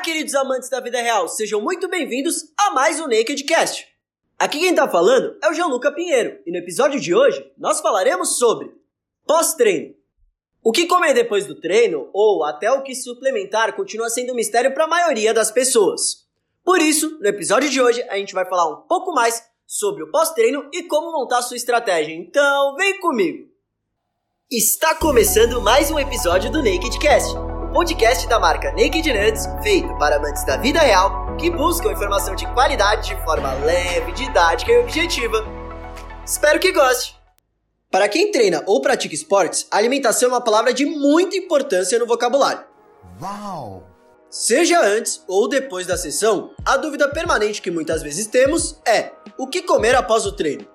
queridos amantes da vida real, sejam muito bem-vindos a mais um Naked Cast. Aqui quem tá falando é o Gianluca Pinheiro, e no episódio de hoje nós falaremos sobre pós-treino. O que comer depois do treino, ou até o que suplementar, continua sendo um mistério para a maioria das pessoas. Por isso, no episódio de hoje, a gente vai falar um pouco mais sobre o pós-treino e como montar sua estratégia. Então, vem comigo! Está começando mais um episódio do Naked Cast podcast da marca Naked Nuts, feito para amantes da vida real que buscam informação de qualidade de forma leve, didática e objetiva. Espero que goste! Para quem treina ou pratica esportes, alimentação é uma palavra de muita importância no vocabulário. Uau! Seja antes ou depois da sessão, a dúvida permanente que muitas vezes temos é: o que comer após o treino?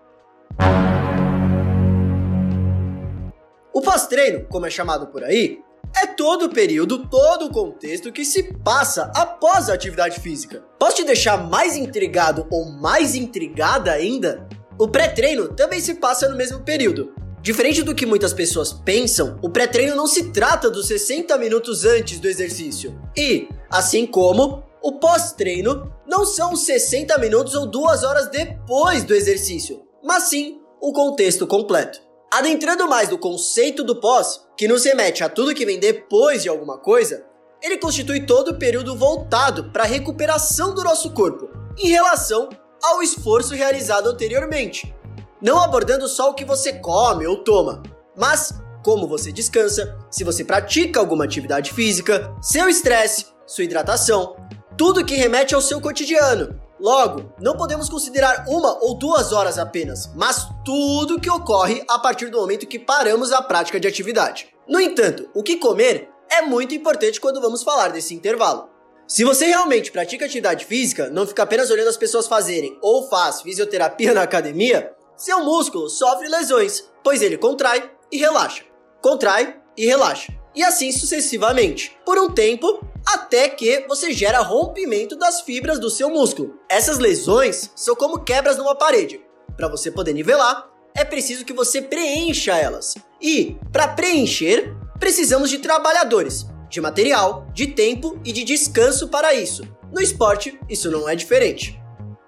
O pós-treino, como é chamado por aí, é todo o período, todo o contexto que se passa após a atividade física. Posso te deixar mais intrigado ou mais intrigada ainda? O pré-treino também se passa no mesmo período. Diferente do que muitas pessoas pensam, o pré-treino não se trata dos 60 minutos antes do exercício. E, assim como o pós-treino, não são os 60 minutos ou 2 horas depois do exercício, mas sim o contexto completo. Adentrando mais no conceito do pós, que nos remete a tudo que vem depois de alguma coisa, ele constitui todo o período voltado para a recuperação do nosso corpo em relação ao esforço realizado anteriormente. Não abordando só o que você come ou toma, mas como você descansa, se você pratica alguma atividade física, seu estresse, sua hidratação, tudo que remete ao seu cotidiano, Logo, não podemos considerar uma ou duas horas apenas, mas tudo que ocorre a partir do momento que paramos a prática de atividade. No entanto, o que comer é muito importante quando vamos falar desse intervalo. Se você realmente pratica atividade física, não fica apenas olhando as pessoas fazerem ou faz fisioterapia na academia, seu músculo sofre lesões, pois ele contrai e relaxa, contrai e relaxa, e assim sucessivamente, por um tempo até que você gera rompimento das fibras do seu músculo. Essas lesões são como quebras numa parede. Para você poder nivelar, é preciso que você preencha elas. E, para preencher, precisamos de trabalhadores, de material, de tempo e de descanso para isso. No esporte, isso não é diferente.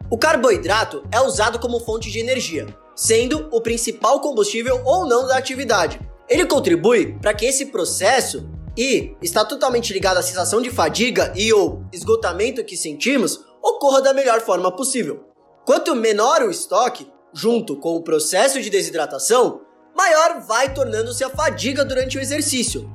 O carboidrato é usado como fonte de energia, sendo o principal combustível ou não da atividade. Ele contribui para que esse processo e está totalmente ligado à sensação de fadiga e ou esgotamento que sentimos ocorra da melhor forma possível. Quanto menor o estoque, junto com o processo de desidratação, maior vai tornando-se a fadiga durante o exercício.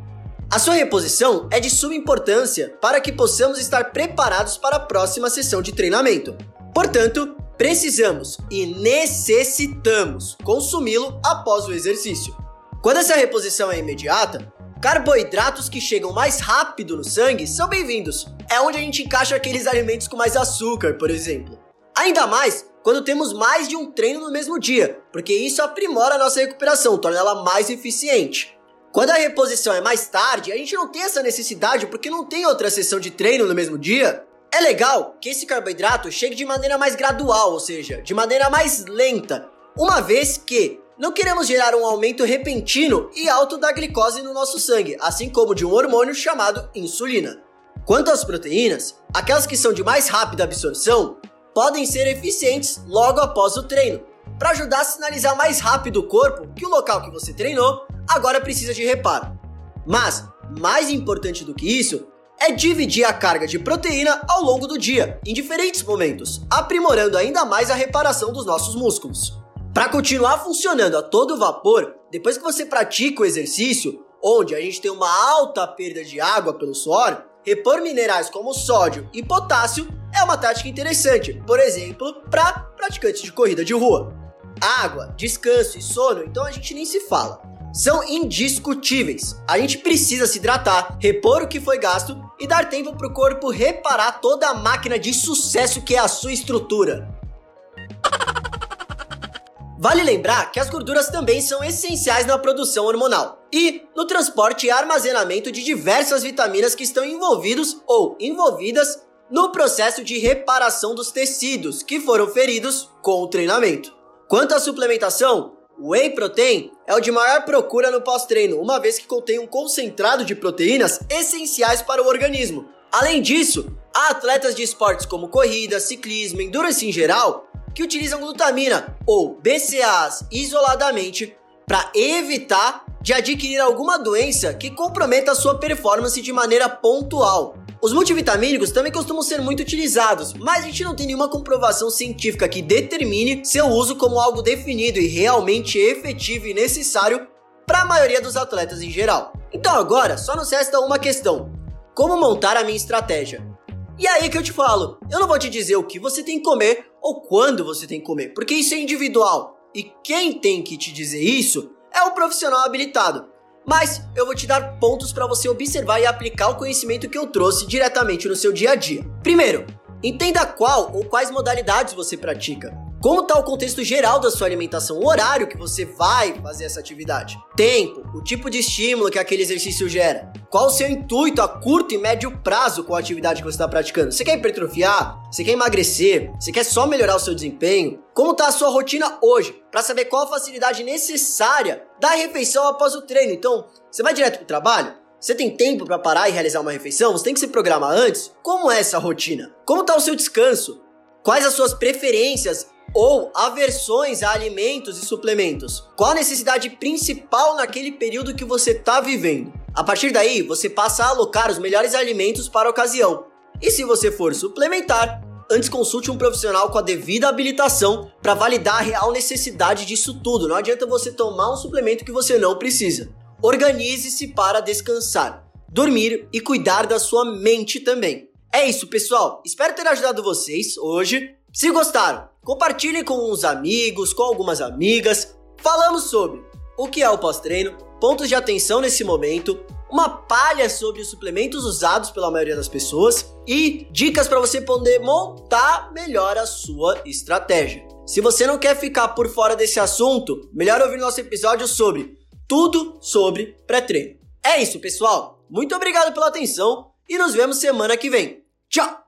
A sua reposição é de suma importância para que possamos estar preparados para a próxima sessão de treinamento. Portanto, precisamos e necessitamos consumi-lo após o exercício. Quando essa reposição é imediata, Carboidratos que chegam mais rápido no sangue são bem-vindos. É onde a gente encaixa aqueles alimentos com mais açúcar, por exemplo. Ainda mais quando temos mais de um treino no mesmo dia, porque isso aprimora a nossa recuperação, torna ela mais eficiente. Quando a reposição é mais tarde, a gente não tem essa necessidade porque não tem outra sessão de treino no mesmo dia. É legal que esse carboidrato chegue de maneira mais gradual, ou seja, de maneira mais lenta, uma vez que não queremos gerar um aumento repentino e alto da glicose no nosso sangue, assim como de um hormônio chamado insulina. Quanto às proteínas, aquelas que são de mais rápida absorção podem ser eficientes logo após o treino, para ajudar a sinalizar mais rápido o corpo que o local que você treinou agora precisa de reparo. Mas, mais importante do que isso, é dividir a carga de proteína ao longo do dia, em diferentes momentos, aprimorando ainda mais a reparação dos nossos músculos. Para continuar funcionando a todo vapor, depois que você pratica o exercício, onde a gente tem uma alta perda de água pelo suor, repor minerais como sódio e potássio é uma tática interessante, por exemplo, para praticantes de corrida de rua. Água, descanso e sono, então a gente nem se fala. São indiscutíveis. A gente precisa se hidratar, repor o que foi gasto e dar tempo para o corpo reparar toda a máquina de sucesso que é a sua estrutura. Vale lembrar que as gorduras também são essenciais na produção hormonal e no transporte e armazenamento de diversas vitaminas que estão envolvidos ou envolvidas no processo de reparação dos tecidos que foram feridos com o treinamento. Quanto à suplementação, o whey protein é o de maior procura no pós-treino, uma vez que contém um concentrado de proteínas essenciais para o organismo, Além disso, há atletas de esportes como corrida, ciclismo, endurance em geral, que utilizam glutamina ou BCAAs isoladamente para evitar de adquirir alguma doença que comprometa a sua performance de maneira pontual. Os multivitamínicos também costumam ser muito utilizados, mas a gente não tem nenhuma comprovação científica que determine seu uso como algo definido e realmente efetivo e necessário para a maioria dos atletas em geral. Então agora só nos resta uma questão: como montar a minha estratégia? E aí que eu te falo, eu não vou te dizer o que você tem que comer ou quando você tem que comer, porque isso é individual. E quem tem que te dizer isso é o profissional habilitado. Mas eu vou te dar pontos para você observar e aplicar o conhecimento que eu trouxe diretamente no seu dia a dia. Primeiro, entenda qual ou quais modalidades você pratica. Como está o contexto geral da sua alimentação, o horário que você vai fazer essa atividade, tempo, o tipo de estímulo que aquele exercício gera, qual o seu intuito a curto e médio prazo com a atividade que você está praticando. Você quer hipertrofiar? Você quer emagrecer? Você quer só melhorar o seu desempenho? Como está a sua rotina hoje? Para saber qual a facilidade necessária da refeição após o treino. Então, você vai direto para o trabalho? Você tem tempo para parar e realizar uma refeição? Você tem que se programar antes? Como é essa rotina? Como está o seu descanso? Quais as suas preferências ou aversões a alimentos e suplementos. Qual a necessidade principal naquele período que você está vivendo? A partir daí, você passa a alocar os melhores alimentos para a ocasião. E se você for suplementar, antes consulte um profissional com a devida habilitação para validar a real necessidade disso tudo. Não adianta você tomar um suplemento que você não precisa. Organize-se para descansar, dormir e cuidar da sua mente também. É isso, pessoal. Espero ter ajudado vocês hoje. Se gostaram, compartilhem com uns amigos, com algumas amigas. Falamos sobre o que é o pós-treino, pontos de atenção nesse momento, uma palha sobre os suplementos usados pela maioria das pessoas e dicas para você poder montar melhor a sua estratégia. Se você não quer ficar por fora desse assunto, melhor ouvir nosso episódio sobre tudo sobre pré-treino. É isso, pessoal. Muito obrigado pela atenção e nos vemos semana que vem. Tchau!